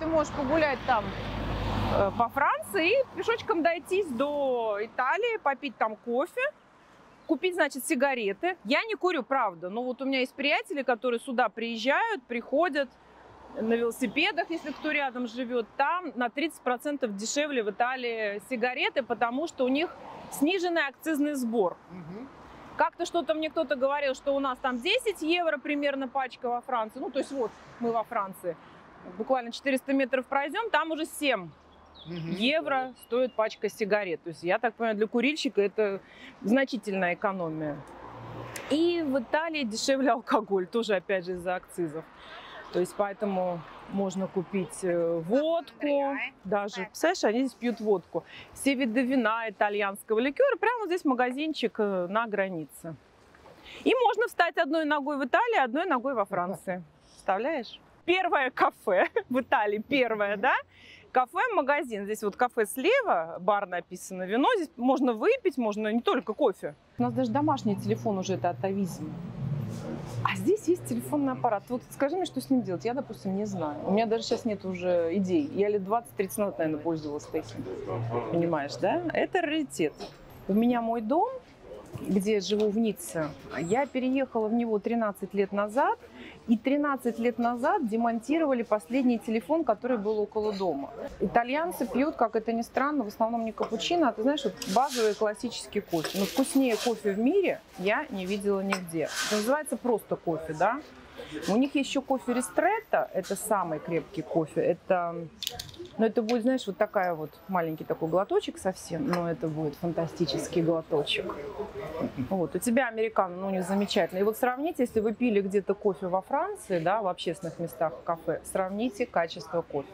Ты можешь погулять там э, по Франции и пешочком дойтись до Италии, попить там кофе, купить, значит, сигареты. Я не курю, правда, но вот у меня есть приятели, которые сюда приезжают, приходят на велосипедах, если кто рядом живет, там на 30% дешевле в Италии сигареты, потому что у них сниженный акцизный сбор. Как-то что-то мне кто-то говорил, что у нас там 10 евро примерно пачка во Франции. Ну, то есть вот мы во Франции. Буквально 400 метров пройдем, там уже 7 евро стоит пачка сигарет. То есть я так понимаю, для курильщика это значительная экономия. И в Италии дешевле алкоголь, тоже опять же из-за акцизов. То есть поэтому можно купить э, водку, даже, представляешь, они здесь пьют водку. Все виды вина, итальянского ликера, прямо здесь магазинчик э, на границе. И можно встать одной ногой в Италии, одной ногой во Франции. Представляешь? Первое кафе в Италии, первое, да? Кафе-магазин. Здесь вот кафе слева, бар написано, вино. Здесь можно выпить, можно не только кофе. У нас даже домашний телефон уже это атовизм. А здесь есть телефонный аппарат. Вот скажи мне, что с ним делать. Я, допустим, не знаю. У меня даже сейчас нет уже идей. Я лет 20-30 назад, наверное, пользовалась таким. Понимаешь, да? Это раритет. У меня мой дом, где живу в Ницце, я переехала в него 13 лет назад. И 13 лет назад демонтировали последний телефон, который был около дома. Итальянцы пьют, как это ни странно, в основном не капучино, а ты знаешь, вот базовый классический кофе. Но вкуснее кофе в мире я не видела нигде. Это называется просто кофе, да? У них еще кофе Ристретто, это самый крепкий кофе. Это но это будет, знаешь, вот такая вот маленький такой глоточек совсем, но это будет фантастический глоточек. Вот, у тебя американо, ну, не замечательно. И вот сравните, если вы пили где-то кофе во Франции, да, в общественных местах, в кафе, сравните качество кофе.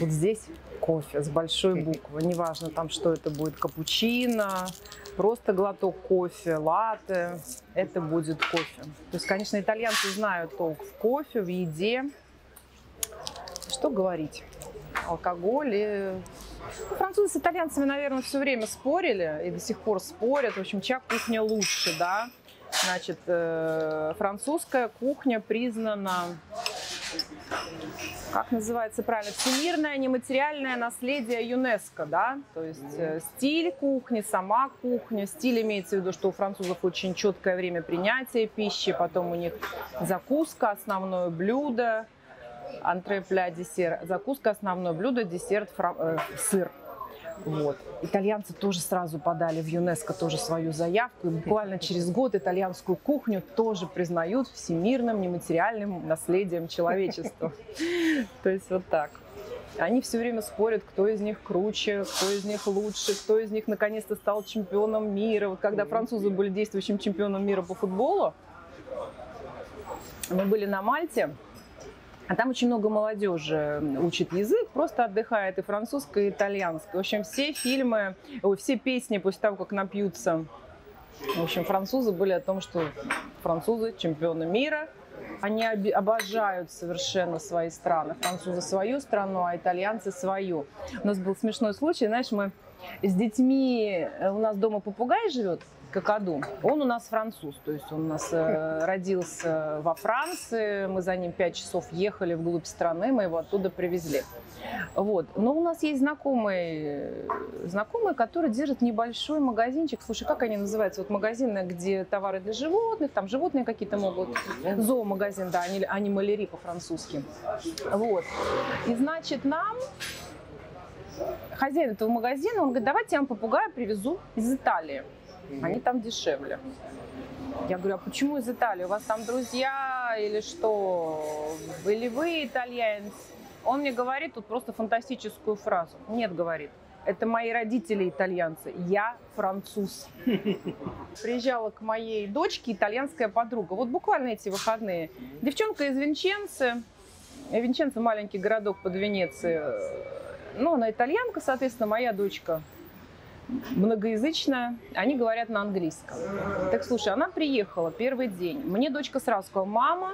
Вот здесь кофе с большой буквы, неважно там, что это будет, капучино, просто глоток кофе, латте, это будет кофе. То есть, конечно, итальянцы знают толк в кофе, в еде. Что говорить? Алкоголь. И... Ну, французы с итальянцами, наверное, все время спорили и до сих пор спорят. В общем, чья кухня лучше, да? Значит, э, французская кухня признана, как называется правильно, всемирное нематериальное наследие ЮНЕСКО, да? То есть э, стиль кухни, сама кухня. Стиль имеется в виду, что у французов очень четкое время принятия пищи, потом у них закуска, основное блюдо, антре, пля, десерт, закуска, основное блюдо, десерт, фра... э, сыр. Вот. Итальянцы тоже сразу подали в ЮНЕСКО тоже свою заявку. И буквально через год итальянскую кухню тоже признают всемирным нематериальным наследием человечества. То есть вот так. Они все время спорят, кто из них круче, кто из них лучше, кто из них наконец-то стал чемпионом мира. Вот когда французы были действующим чемпионом мира по футболу, мы были на Мальте, а там очень много молодежи учит язык, просто отдыхает и французское, и итальянское. В общем, все фильмы, все песни после того, как напьются, в общем, французы были о том, что французы чемпионы мира, они обожают совершенно свои страны. Французы свою страну, а итальянцы свою. У нас был смешной случай, знаешь, мы с детьми, э, у нас дома попугай живет, какаду. Он у нас француз, то есть он у нас э, родился во Франции, мы за ним 5 часов ехали вглубь страны, мы его оттуда привезли. Вот. Но у нас есть знакомые, знакомые, которые держат небольшой магазинчик. Слушай, как они называются? Вот магазины, где товары для животных, там животные какие-то могут. Зоомагазин, да, они, они малери по-французски. Вот. И значит, нам хозяин этого магазина, он говорит, давайте я вам попугая привезу из Италии. Они там дешевле. Я говорю, а почему из Италии? У вас там друзья или что? Или вы итальянец? Он мне говорит тут просто фантастическую фразу. Нет, говорит, это мои родители итальянцы, я француз. Приезжала к моей дочке итальянская подруга. Вот буквально эти выходные. Девчонка из Винченцы. Винченцо маленький городок под Венецией. Ну, она итальянка, соответственно, моя дочка многоязычная, они говорят на английском. Так слушай, она приехала первый день. Мне дочка сразу сказала, мама,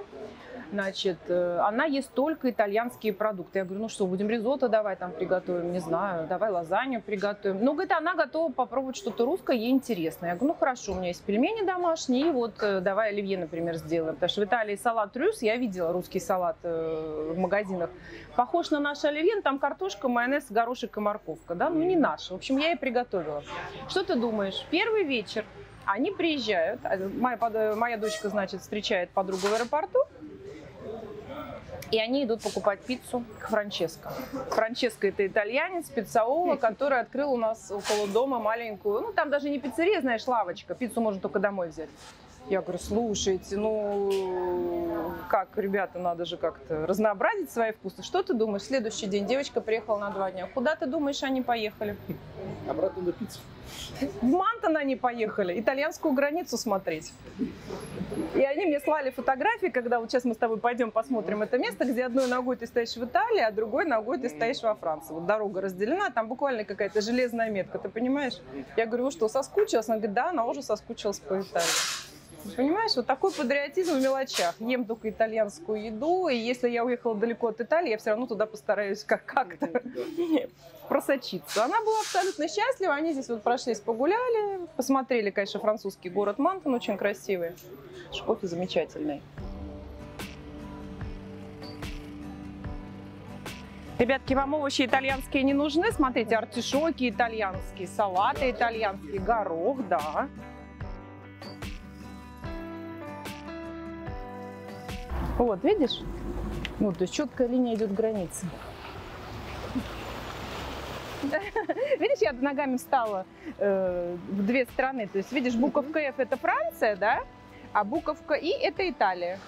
значит, э, она ест только итальянские продукты. Я говорю, ну что, будем ризотто давай там приготовим, не знаю, давай лазанью приготовим. Ну, говорит, она готова попробовать что-то русское, ей интересно. Я говорю, ну хорошо, у меня есть пельмени домашние, и вот э, давай оливье, например, сделаем. Потому что в Италии салат рюс, я видела русский салат э, в магазинах, похож на наш оливье, там картошка, майонез, горошек и морковка, да, ну не наш. В общем, я и приготовила. Что ты думаешь? Первый вечер они приезжают, а, моя, моя дочка, значит, встречает подругу в аэропорту, и они идут покупать пиццу к Франческо. Франческо это итальянец, пиццаола, который открыл у нас около дома маленькую, ну там даже не пиццерия, знаешь, лавочка, пиццу можно только домой взять. Я говорю, слушайте, ну как, ребята, надо же как-то разнообразить свои вкусы. Что ты думаешь? Следующий день девочка приехала на два дня. Куда ты думаешь, они поехали? Обратно на пиццу. В Мантон они поехали, итальянскую границу смотреть. И они мне слали фотографии, когда вот сейчас мы с тобой пойдем посмотрим это место, где одной ногой ты стоишь в Италии, а другой ногой ты стоишь во Франции. Вот дорога разделена, там буквально какая-то железная метка, ты понимаешь? Я говорю, что, соскучилась? Она говорит, да, она уже соскучилась по Италии. Понимаешь, вот такой патриотизм в мелочах. Ем только итальянскую еду, и если я уехала далеко от Италии, я все равно туда постараюсь как- как-то просочиться. Она была абсолютно счастлива, они здесь вот прошлись, погуляли, посмотрели, конечно, французский город Мантон, очень красивый. Кофе замечательный. Ребятки, вам овощи итальянские не нужны? Смотрите, артишоки итальянские, салаты итальянские, горох, да. Вот, видишь? Вот, то есть четкая линия идет границы. Видишь, я ногами встала э, в две страны. То есть, видишь, буковка F это Франция, да? А буковка И это Италия.